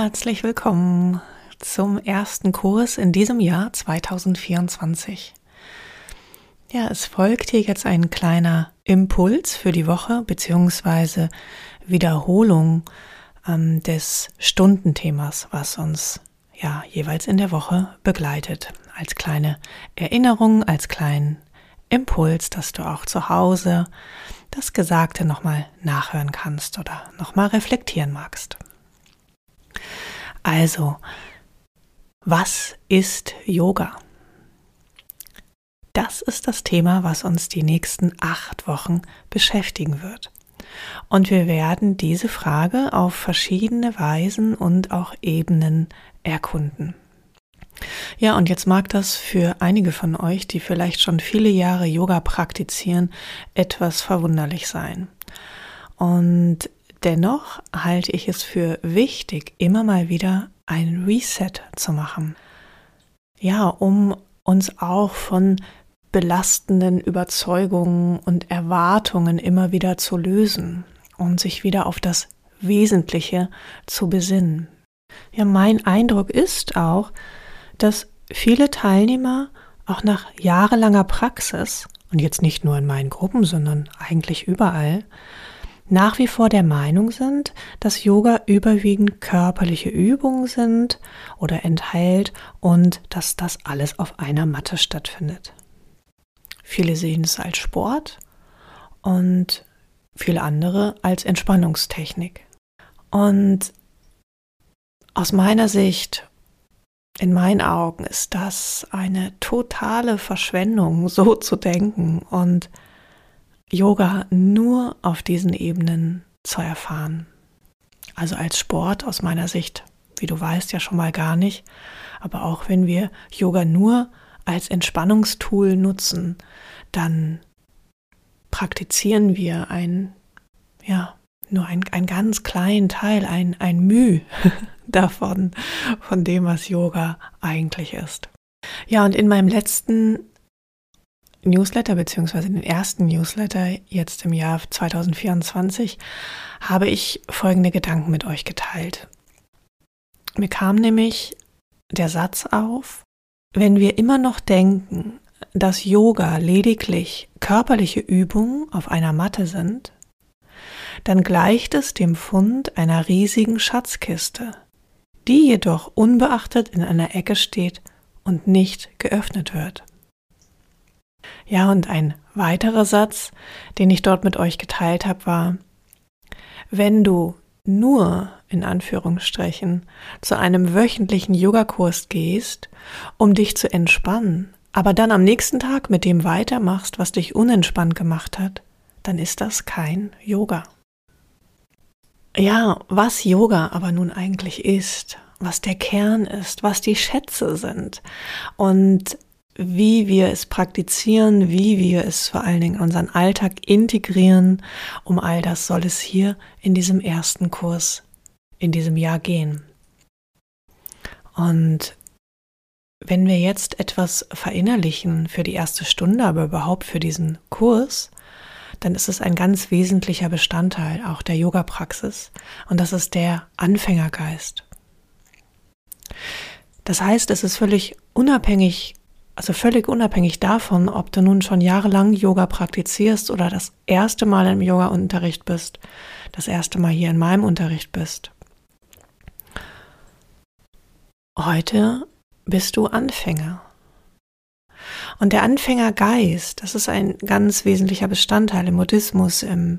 Herzlich willkommen zum ersten Kurs in diesem Jahr 2024. Ja, es folgt hier jetzt ein kleiner Impuls für die Woche beziehungsweise Wiederholung ähm, des Stundenthemas, was uns ja jeweils in der Woche begleitet. Als kleine Erinnerung, als kleinen Impuls, dass du auch zu Hause das Gesagte nochmal nachhören kannst oder nochmal reflektieren magst. Also, was ist Yoga? Das ist das Thema, was uns die nächsten acht Wochen beschäftigen wird. Und wir werden diese Frage auf verschiedene Weisen und auch Ebenen erkunden. Ja, und jetzt mag das für einige von euch, die vielleicht schon viele Jahre Yoga praktizieren, etwas verwunderlich sein. Und Dennoch halte ich es für wichtig, immer mal wieder ein Reset zu machen. Ja, um uns auch von belastenden Überzeugungen und Erwartungen immer wieder zu lösen und sich wieder auf das Wesentliche zu besinnen. Ja, mein Eindruck ist auch, dass viele Teilnehmer auch nach jahrelanger Praxis und jetzt nicht nur in meinen Gruppen, sondern eigentlich überall, nach wie vor der Meinung sind, dass Yoga überwiegend körperliche Übungen sind oder enthält und dass das alles auf einer Matte stattfindet. Viele sehen es als Sport und viele andere als Entspannungstechnik. Und aus meiner Sicht, in meinen Augen, ist das eine totale Verschwendung, so zu denken und Yoga nur auf diesen Ebenen zu erfahren. Also als Sport aus meiner Sicht, wie du weißt, ja schon mal gar nicht. Aber auch wenn wir Yoga nur als Entspannungstool nutzen, dann praktizieren wir ein, ja, nur ein, ein ganz kleinen Teil, ein, ein Müh davon, von dem, was Yoga eigentlich ist. Ja, und in meinem letzten Newsletter beziehungsweise den ersten Newsletter jetzt im Jahr 2024 habe ich folgende Gedanken mit euch geteilt. Mir kam nämlich der Satz auf, wenn wir immer noch denken, dass Yoga lediglich körperliche Übungen auf einer Matte sind, dann gleicht es dem Fund einer riesigen Schatzkiste, die jedoch unbeachtet in einer Ecke steht und nicht geöffnet wird. Ja, und ein weiterer Satz, den ich dort mit euch geteilt habe, war, wenn du nur in Anführungsstrichen zu einem wöchentlichen Yogakurs gehst, um dich zu entspannen, aber dann am nächsten Tag mit dem weitermachst, was dich unentspannt gemacht hat, dann ist das kein Yoga. Ja, was Yoga aber nun eigentlich ist, was der Kern ist, was die Schätze sind und wie wir es praktizieren, wie wir es vor allen Dingen in unseren Alltag integrieren. Um all das soll es hier in diesem ersten Kurs in diesem Jahr gehen. Und wenn wir jetzt etwas verinnerlichen für die erste Stunde, aber überhaupt für diesen Kurs, dann ist es ein ganz wesentlicher Bestandteil auch der Yoga-Praxis und das ist der Anfängergeist. Das heißt, es ist völlig unabhängig also völlig unabhängig davon, ob du nun schon jahrelang Yoga praktizierst oder das erste Mal im Yoga-Unterricht bist, das erste Mal hier in meinem Unterricht bist. Heute bist du Anfänger. Und der Anfängergeist, das ist ein ganz wesentlicher Bestandteil im Buddhismus, im,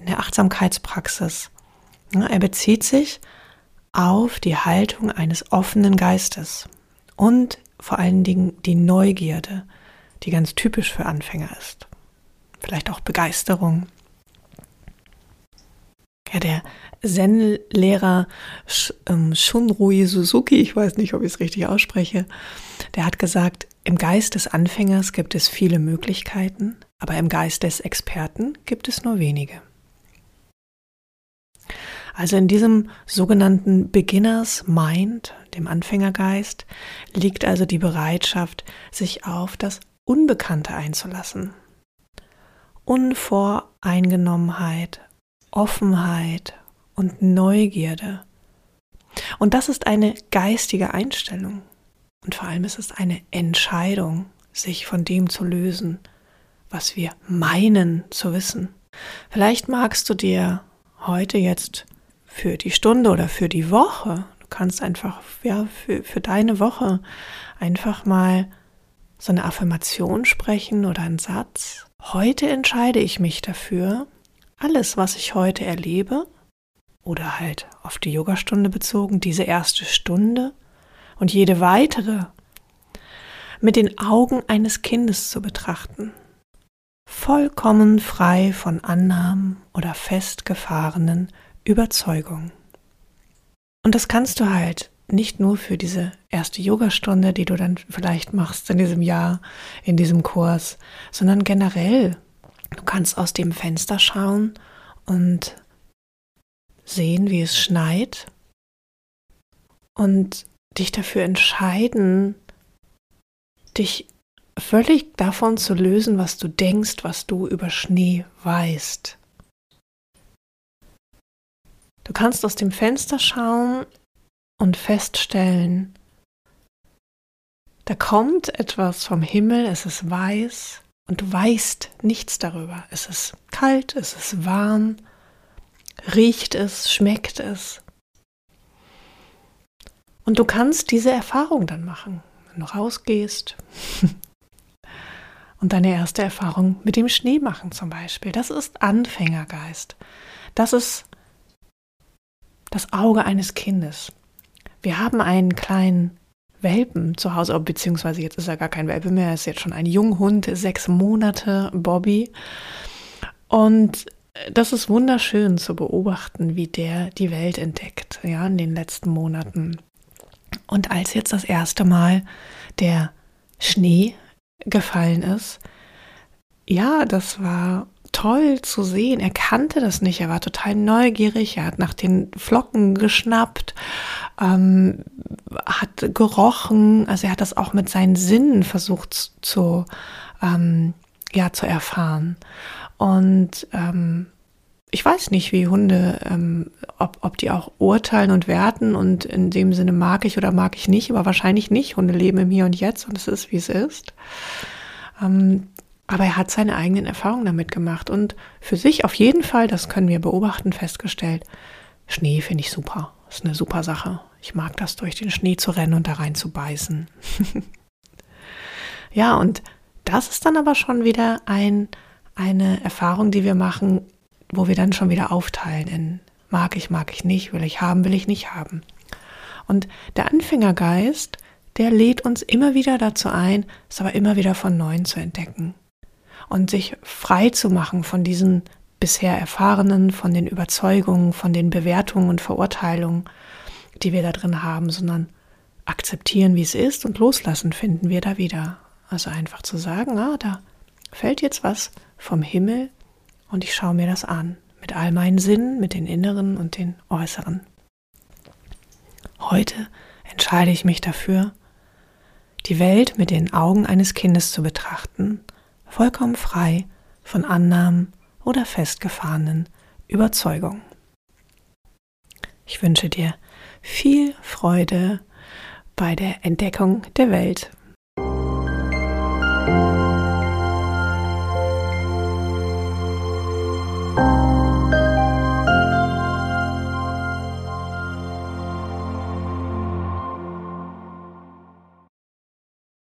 in der Achtsamkeitspraxis. Er bezieht sich auf die Haltung eines offenen Geistes und vor allen Dingen die Neugierde, die ganz typisch für Anfänger ist. Vielleicht auch Begeisterung. Ja, der Zen-Lehrer ähm, Shunrui Suzuki, ich weiß nicht, ob ich es richtig ausspreche, der hat gesagt, im Geist des Anfängers gibt es viele Möglichkeiten, aber im Geist des Experten gibt es nur wenige. Also in diesem sogenannten Beginners Mind, dem Anfängergeist, liegt also die Bereitschaft, sich auf das Unbekannte einzulassen. Unvoreingenommenheit, Offenheit und Neugierde. Und das ist eine geistige Einstellung. Und vor allem ist es eine Entscheidung, sich von dem zu lösen, was wir meinen zu wissen. Vielleicht magst du dir heute jetzt für die Stunde oder für die Woche, du kannst einfach, ja, für, für deine Woche einfach mal so eine Affirmation sprechen oder einen Satz. Heute entscheide ich mich dafür, alles, was ich heute erlebe, oder halt auf die Yogastunde bezogen, diese erste Stunde und jede weitere mit den Augen eines Kindes zu betrachten, vollkommen frei von Annahmen oder festgefahrenen Überzeugungen. Und das kannst du halt nicht nur für diese erste Yogastunde, die du dann vielleicht machst in diesem Jahr, in diesem Kurs, sondern generell. Du kannst aus dem Fenster schauen und sehen, wie es schneit und dich dafür entscheiden, dich völlig davon zu lösen, was du denkst, was du über Schnee weißt. Du kannst aus dem Fenster schauen und feststellen, da kommt etwas vom Himmel, es ist weiß und du weißt nichts darüber. Es ist kalt, es ist warm, riecht es, schmeckt es. Und du kannst diese Erfahrung dann machen, wenn du rausgehst und deine erste Erfahrung mit dem Schnee machen zum Beispiel. Das ist Anfängergeist. Das ist das Auge eines Kindes. Wir haben einen kleinen Welpen zu Hause, beziehungsweise jetzt ist er gar kein Welpe mehr, er ist jetzt schon ein Junghund, sechs Monate, Bobby. Und das ist wunderschön zu beobachten, wie der die Welt entdeckt, ja, in den letzten Monaten. Und als jetzt das erste Mal der Schnee gefallen ist, ja, das war toll zu sehen. Er kannte das nicht, er war total neugierig, er hat nach den Flocken geschnappt, ähm, hat gerochen, also er hat das auch mit seinen Sinnen versucht zu, ähm, ja, zu erfahren. Und ähm, ich weiß nicht, wie Hunde, ähm, ob, ob die auch urteilen und werten und in dem Sinne mag ich oder mag ich nicht, aber wahrscheinlich nicht. Hunde leben im Hier und Jetzt und es ist, wie es ist. Ähm, aber er hat seine eigenen Erfahrungen damit gemacht und für sich auf jeden Fall, das können wir beobachten, festgestellt, Schnee finde ich super. Ist eine super Sache. Ich mag das, durch den Schnee zu rennen und da rein zu beißen. ja, und das ist dann aber schon wieder ein eine Erfahrung, die wir machen, wo wir dann schon wieder aufteilen in mag ich, mag ich nicht, will ich haben, will ich nicht haben. Und der Anfängergeist, der lädt uns immer wieder dazu ein, es aber immer wieder von neuem zu entdecken und sich frei zu machen von diesen bisher erfahrenen, von den Überzeugungen, von den Bewertungen und Verurteilungen, die wir da drin haben, sondern akzeptieren, wie es ist und loslassen finden wir da wieder. Also einfach zu sagen, ah, da fällt jetzt was vom Himmel und ich schaue mir das an mit all meinen Sinnen, mit den inneren und den äußeren. Heute entscheide ich mich dafür, die Welt mit den Augen eines Kindes zu betrachten, vollkommen frei von Annahmen oder festgefahrenen Überzeugungen. Ich wünsche dir viel Freude bei der Entdeckung der Welt.